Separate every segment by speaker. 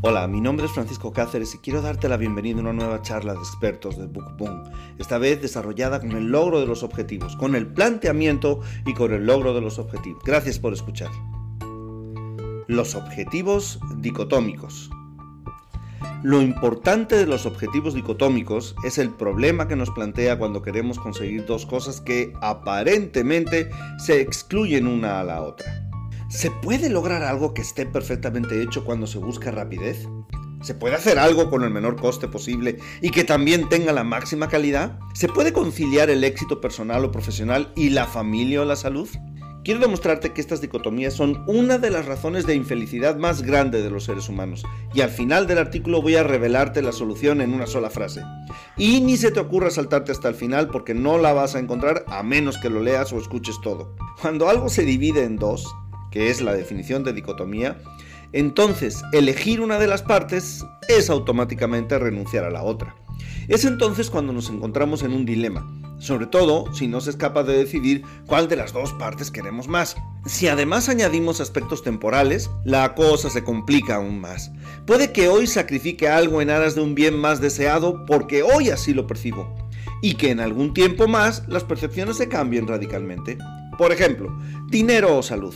Speaker 1: Hola, mi nombre es Francisco Cáceres y quiero darte la bienvenida a una nueva charla de expertos de BookBoom, esta vez desarrollada con el logro de los objetivos, con el planteamiento y con el logro de los objetivos. Gracias por escuchar. Los objetivos dicotómicos. Lo importante de los objetivos dicotómicos es el problema que nos plantea cuando queremos conseguir dos cosas que aparentemente se excluyen una a la otra. ¿Se puede lograr algo que esté perfectamente hecho cuando se busca rapidez? ¿Se puede hacer algo con el menor coste posible y que también tenga la máxima calidad? ¿Se puede conciliar el éxito personal o profesional y la familia o la salud? Quiero demostrarte que estas dicotomías son una de las razones de infelicidad más grande de los seres humanos. Y al final del artículo voy a revelarte la solución en una sola frase. Y ni se te ocurra saltarte hasta el final porque no la vas a encontrar a menos que lo leas o escuches todo. Cuando algo se divide en dos, que es la definición de dicotomía, entonces elegir una de las partes es automáticamente renunciar a la otra. Es entonces cuando nos encontramos en un dilema, sobre todo si no se es capaz de decidir cuál de las dos partes queremos más. Si además añadimos aspectos temporales, la cosa se complica aún más. Puede que hoy sacrifique algo en aras de un bien más deseado porque hoy así lo percibo, y que en algún tiempo más las percepciones se cambien radicalmente. Por ejemplo, dinero o salud.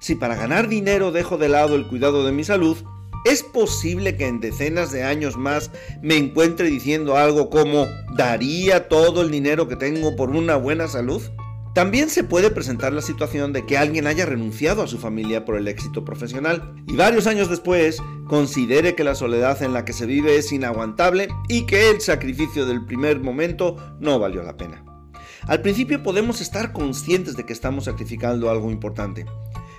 Speaker 1: Si para ganar dinero dejo de lado el cuidado de mi salud, ¿es posible que en decenas de años más me encuentre diciendo algo como daría todo el dinero que tengo por una buena salud? También se puede presentar la situación de que alguien haya renunciado a su familia por el éxito profesional y varios años después considere que la soledad en la que se vive es inaguantable y que el sacrificio del primer momento no valió la pena. Al principio podemos estar conscientes de que estamos sacrificando algo importante,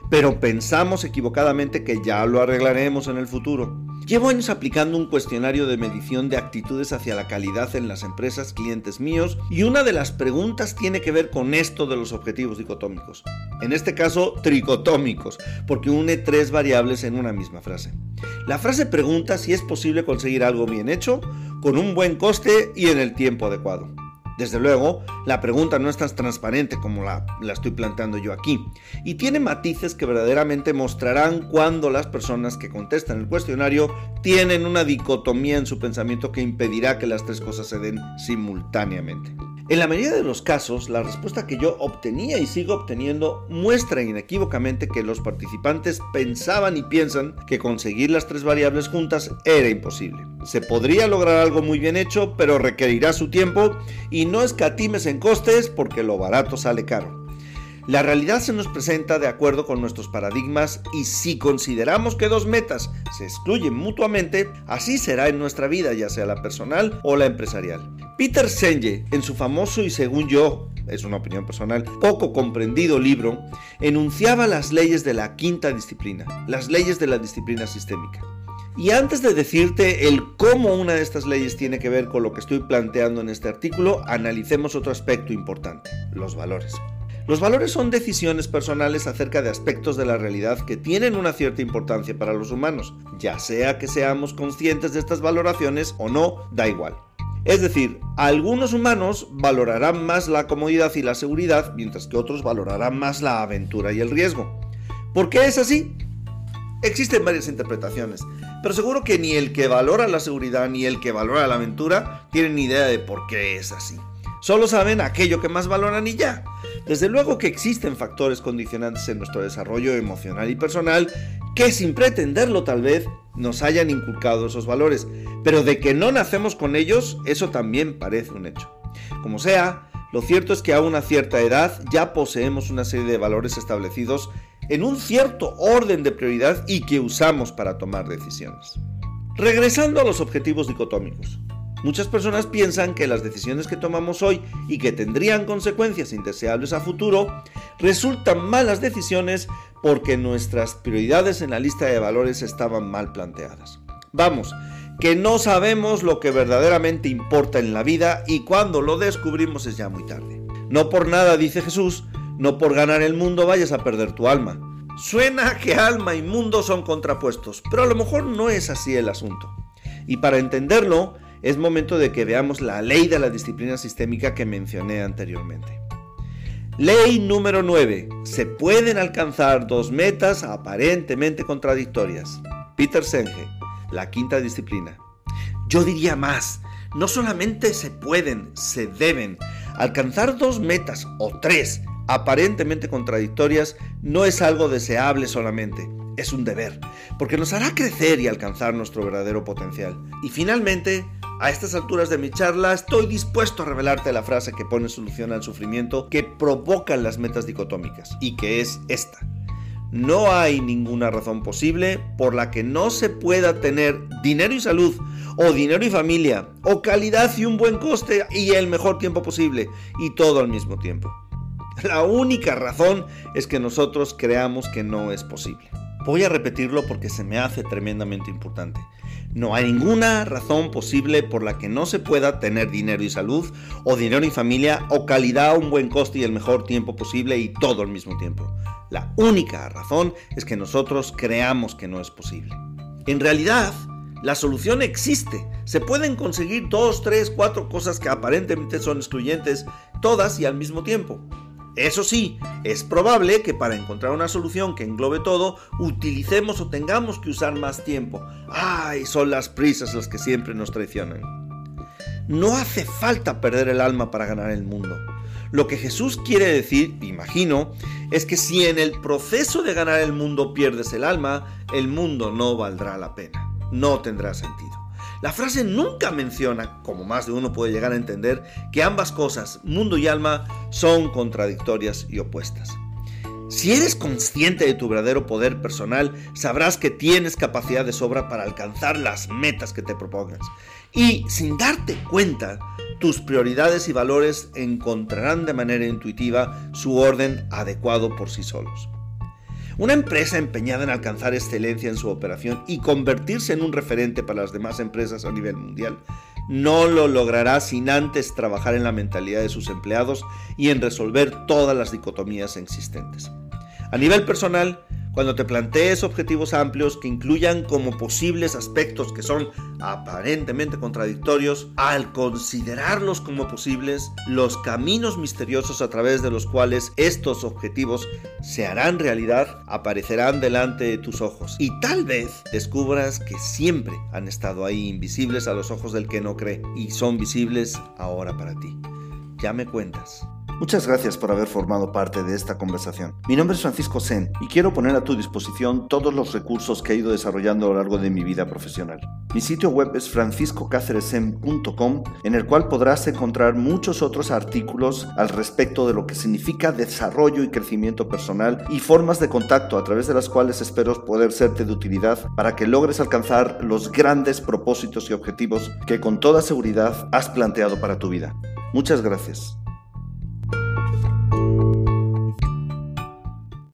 Speaker 1: pero pensamos equivocadamente que ya lo arreglaremos en el futuro. Llevo años aplicando un cuestionario de medición de actitudes hacia la calidad en las empresas clientes míos y una de las preguntas tiene que ver con esto de los objetivos dicotómicos. En este caso, tricotómicos, porque une tres variables en una misma frase. La frase pregunta si es posible conseguir algo bien hecho, con un buen coste y en el tiempo adecuado. Desde luego, la pregunta no es tan transparente como la, la, estoy planteando yo aquí, y tiene matices que verdaderamente mostrarán cuando las personas que contestan el cuestionario tienen una dicotomía en su pensamiento que impedirá que las tres cosas se den simultáneamente. En la mayoría de los casos, la respuesta que yo obtenía y sigo obteniendo muestra inequívocamente que los participantes pensaban y piensan que conseguir las tres variables juntas era imposible. Se podría lograr algo muy bien hecho, pero requerirá su tiempo y no escatimes en costes porque lo barato sale caro. La realidad se nos presenta de acuerdo con nuestros paradigmas y si consideramos que dos metas se excluyen mutuamente, así será en nuestra vida, ya sea la personal o la empresarial. Peter Senge, en su famoso y según yo, es una opinión personal, poco comprendido libro, enunciaba las leyes de la quinta disciplina, las leyes de la disciplina sistémica. Y antes de decirte el cómo una de estas leyes tiene que ver con lo que estoy planteando en este artículo, analicemos otro aspecto importante, los valores. Los valores son decisiones personales acerca de aspectos de la realidad que tienen una cierta importancia para los humanos, ya sea que seamos conscientes de estas valoraciones o no, da igual. Es decir, algunos humanos valorarán más la comodidad y la seguridad, mientras que otros valorarán más la aventura y el riesgo. ¿Por qué es así? Existen varias interpretaciones, pero seguro que ni el que valora la seguridad ni el que valora la aventura tienen idea de por qué es así. Solo saben aquello que más valoran y ya. Desde luego que existen factores condicionantes en nuestro desarrollo emocional y personal que sin pretenderlo tal vez nos hayan inculcado esos valores, pero de que no nacemos con ellos, eso también parece un hecho. Como sea, lo cierto es que a una cierta edad ya poseemos una serie de valores establecidos en un cierto orden de prioridad y que usamos para tomar decisiones. Regresando a los objetivos dicotómicos. Muchas personas piensan que las decisiones que tomamos hoy y que tendrían consecuencias indeseables a futuro resultan malas decisiones porque nuestras prioridades en la lista de valores estaban mal planteadas. Vamos, que no sabemos lo que verdaderamente importa en la vida y cuando lo descubrimos es ya muy tarde. No por nada, dice Jesús, no por ganar el mundo vayas a perder tu alma. Suena que alma y mundo son contrapuestos, pero a lo mejor no es así el asunto. Y para entenderlo, es momento de que veamos la ley de la disciplina sistémica que mencioné anteriormente. Ley número 9. Se pueden alcanzar dos metas aparentemente contradictorias. Peter Senge. la quinta disciplina. Yo diría más, no solamente se pueden, se deben. Alcanzar dos metas o tres aparentemente contradictorias no es algo deseable solamente, es un deber, porque nos hará crecer y alcanzar nuestro verdadero potencial. Y finalmente, a estas alturas de mi charla estoy dispuesto a revelarte la frase que pone solución al sufrimiento que provocan las metas dicotómicas, y que es esta. No hay ninguna razón posible por la que no se pueda tener dinero y salud, o dinero y familia, o calidad y un buen coste y el mejor tiempo posible, y todo al mismo tiempo. La única razón es que nosotros creamos que no es posible. Voy a repetirlo porque se me hace tremendamente importante. No hay ninguna razón posible por la que no se pueda tener dinero y salud, o dinero y familia, o calidad, un buen coste y el mejor tiempo posible y todo al mismo tiempo. La única razón es que nosotros creamos que no es posible. En realidad, la solución existe. Se pueden conseguir dos, tres, cuatro cosas que aparentemente son excluyentes, todas y al mismo tiempo. Eso sí, es probable que para encontrar una solución que englobe todo, utilicemos o tengamos que usar más tiempo. ¡Ay! Son las prisas las que siempre nos traicionan. No hace falta perder el alma para ganar el mundo. Lo que Jesús quiere decir, imagino, es que si en el proceso de ganar el mundo pierdes el alma, el mundo no valdrá la pena, no tendrá sentido. La frase nunca menciona, como más de uno puede llegar a entender, que ambas cosas, mundo y alma, son contradictorias y opuestas. Si eres consciente de tu verdadero poder personal, sabrás que tienes capacidad de sobra para alcanzar las metas que te propongas. Y sin darte cuenta, tus prioridades y valores encontrarán de manera intuitiva su orden adecuado por sí solos. Una empresa empeñada en alcanzar excelencia en su operación y convertirse en un referente para las demás empresas a nivel mundial no lo logrará sin antes trabajar en la mentalidad de sus empleados y en resolver todas las dicotomías existentes. A nivel personal, cuando te plantees objetivos amplios que incluyan como posibles aspectos que son aparentemente contradictorios, al considerarlos como posibles, los caminos misteriosos a través de los cuales estos objetivos se harán realidad aparecerán delante de tus ojos y tal vez descubras que siempre han estado ahí invisibles a los ojos del que no cree y son visibles ahora para ti. Ya me cuentas.
Speaker 2: Muchas gracias por haber formado parte de esta conversación. Mi nombre es Francisco Sen y quiero poner a tu disposición todos los recursos que he ido desarrollando a lo largo de mi vida profesional. Mi sitio web es franciscocáceresen.com en el cual podrás encontrar muchos otros artículos al respecto de lo que significa desarrollo y crecimiento personal y formas de contacto a través de las cuales espero poder serte de utilidad para que logres alcanzar los grandes propósitos y objetivos que con toda seguridad has planteado para tu vida. Muchas gracias.